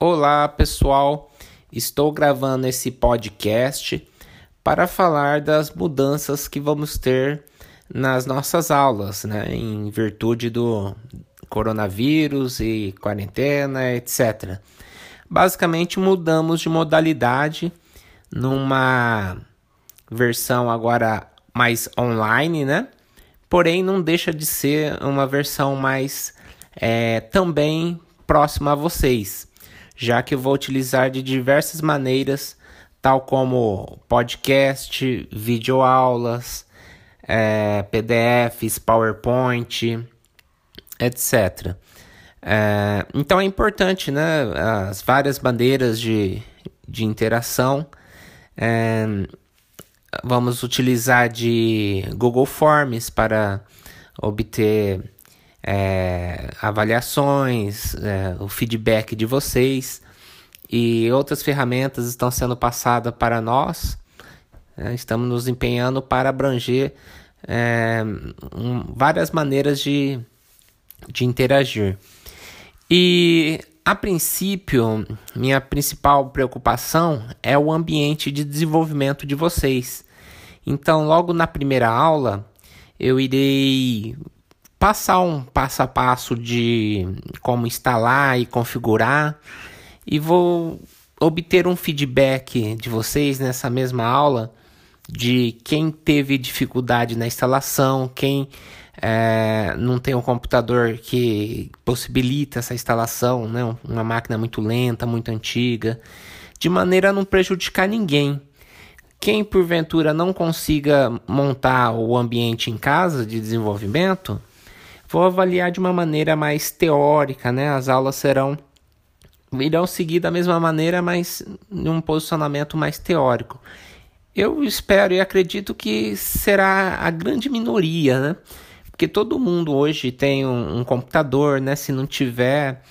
Olá, pessoal. Estou gravando esse podcast para falar das mudanças que vamos ter nas nossas aulas, né, em virtude do coronavírus e quarentena, etc. Basicamente, mudamos de modalidade numa versão agora mais online, né? Porém, não deixa de ser uma versão mais é, também próxima a vocês, já que eu vou utilizar de diversas maneiras, tal como podcast, videoaulas, é, PDFs, PowerPoint, etc. É, então é importante, né, as várias maneiras de, de interação. É, vamos utilizar de Google Forms para obter é, avaliações, é, o feedback de vocês e outras ferramentas estão sendo passadas para nós. É, estamos nos empenhando para abranger é, um, várias maneiras de, de interagir. E a princípio, minha principal preocupação é o ambiente de desenvolvimento de vocês. Então, logo na primeira aula, eu irei passar um passo a passo de como instalar e configurar e vou obter um feedback de vocês nessa mesma aula de quem teve dificuldade na instalação, quem é, não tem um computador que possibilita essa instalação, né? uma máquina muito lenta, muito antiga, de maneira a não prejudicar ninguém. Quem porventura não consiga montar o ambiente em casa de desenvolvimento, vou avaliar de uma maneira mais teórica, né? As aulas serão irão seguir da mesma maneira, mas num posicionamento mais teórico. Eu espero e acredito que será a grande minoria, né? Porque todo mundo hoje tem um, um computador, né? Se não tiver,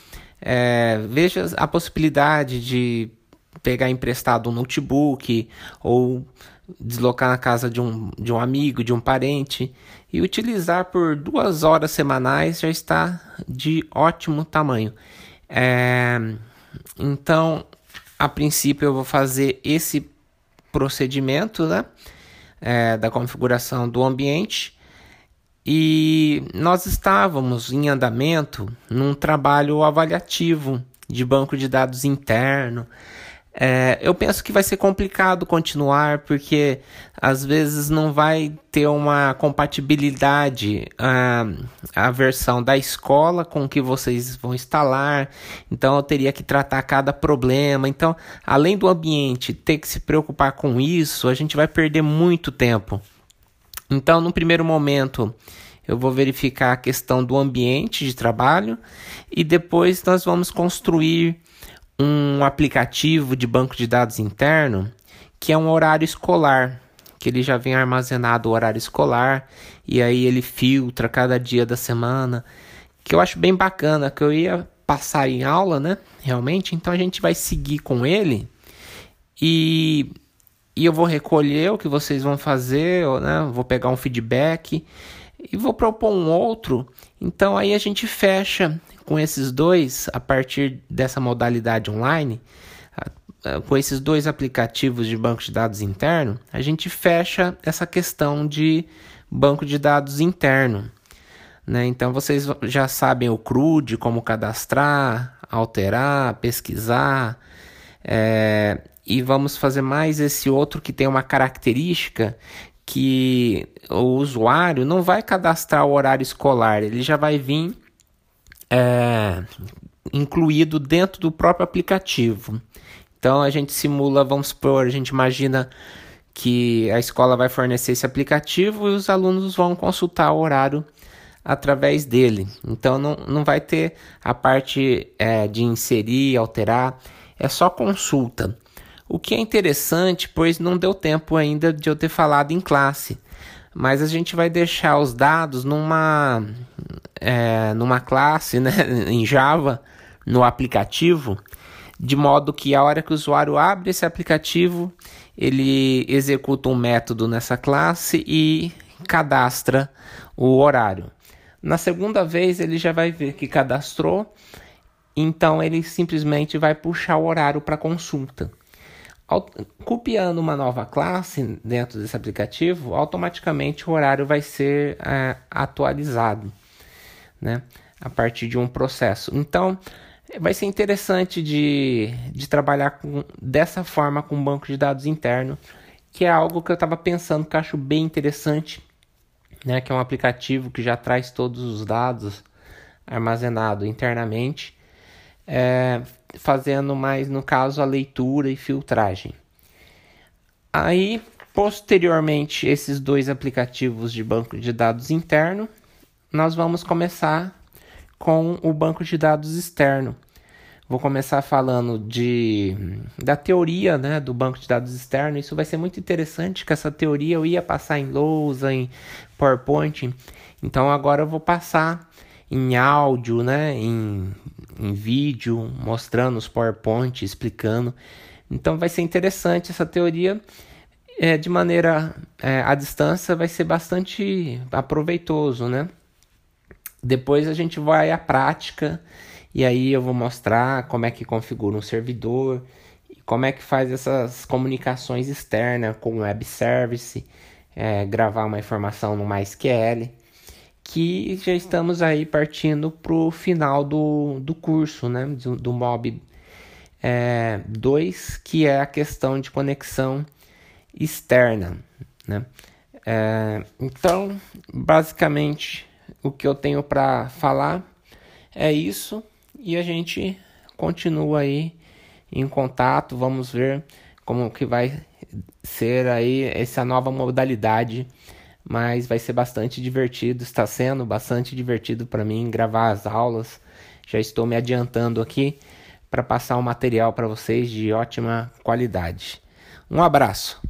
é, veja a possibilidade de pegar emprestado um notebook ou deslocar na casa de um, de um amigo, de um parente e utilizar por duas horas semanais já está de ótimo tamanho. É, então, a princípio, eu vou fazer esse procedimento né, é, da configuração do ambiente e nós estávamos em andamento num trabalho avaliativo de banco de dados interno é, eu penso que vai ser complicado continuar porque às vezes não vai ter uma compatibilidade a, a versão da escola com que vocês vão instalar. Então eu teria que tratar cada problema. Então, além do ambiente ter que se preocupar com isso, a gente vai perder muito tempo. Então, no primeiro momento, eu vou verificar a questão do ambiente de trabalho e depois nós vamos construir um aplicativo de banco de dados interno que é um horário escolar, que ele já vem armazenado o horário escolar e aí ele filtra cada dia da semana, que eu acho bem bacana, que eu ia passar em aula, né? Realmente, então a gente vai seguir com ele e, e eu vou recolher o que vocês vão fazer, né? Vou pegar um feedback e vou propor um outro. Então aí a gente fecha com esses dois, a partir dessa modalidade online, com esses dois aplicativos de banco de dados interno, a gente fecha essa questão de banco de dados interno. Né? Então vocês já sabem o CRUD, como cadastrar, alterar, pesquisar. É, e vamos fazer mais esse outro que tem uma característica que o usuário não vai cadastrar o horário escolar, ele já vai vir é, incluído dentro do próprio aplicativo. Então a gente simula, vamos supor, a gente imagina que a escola vai fornecer esse aplicativo e os alunos vão consultar o horário através dele. Então não, não vai ter a parte é, de inserir, alterar, é só consulta. O que é interessante, pois não deu tempo ainda de eu ter falado em classe, mas a gente vai deixar os dados numa é, numa classe, né, em Java, no aplicativo, de modo que a hora que o usuário abre esse aplicativo, ele executa um método nessa classe e cadastra o horário. Na segunda vez, ele já vai ver que cadastrou então ele simplesmente vai puxar o horário para consulta. Copiando uma nova classe dentro desse aplicativo, automaticamente o horário vai ser é, atualizado, né? A partir de um processo. Então, vai ser interessante de, de trabalhar com, dessa forma com banco de dados interno, que é algo que eu estava pensando que eu acho bem interessante, né? Que é um aplicativo que já traz todos os dados armazenados internamente é, fazendo mais, no caso, a leitura e filtragem. Aí, posteriormente, esses dois aplicativos de banco de dados interno, nós vamos começar com o banco de dados externo. Vou começar falando de, da teoria né, do banco de dados externo. Isso vai ser muito interessante, que essa teoria eu ia passar em lousa, em PowerPoint. Então agora eu vou passar em áudio, né, em, em vídeo, mostrando os PowerPoint, explicando. Então vai ser interessante essa teoria. É, de maneira é, à distância vai ser bastante aproveitoso, né? Depois a gente vai à prática e aí eu vou mostrar como é que configura um servidor, como é que faz essas comunicações externas com web service, é, gravar uma informação no MySQL que já estamos aí partindo para o final do, do curso, né, do, do MOB 2, é, que é a questão de conexão externa, né. É, então, basicamente, o que eu tenho para falar é isso e a gente continua aí em contato, vamos ver como que vai ser aí essa nova modalidade mas vai ser bastante divertido, está sendo bastante divertido para mim gravar as aulas. Já estou me adiantando aqui para passar um material para vocês de ótima qualidade. Um abraço.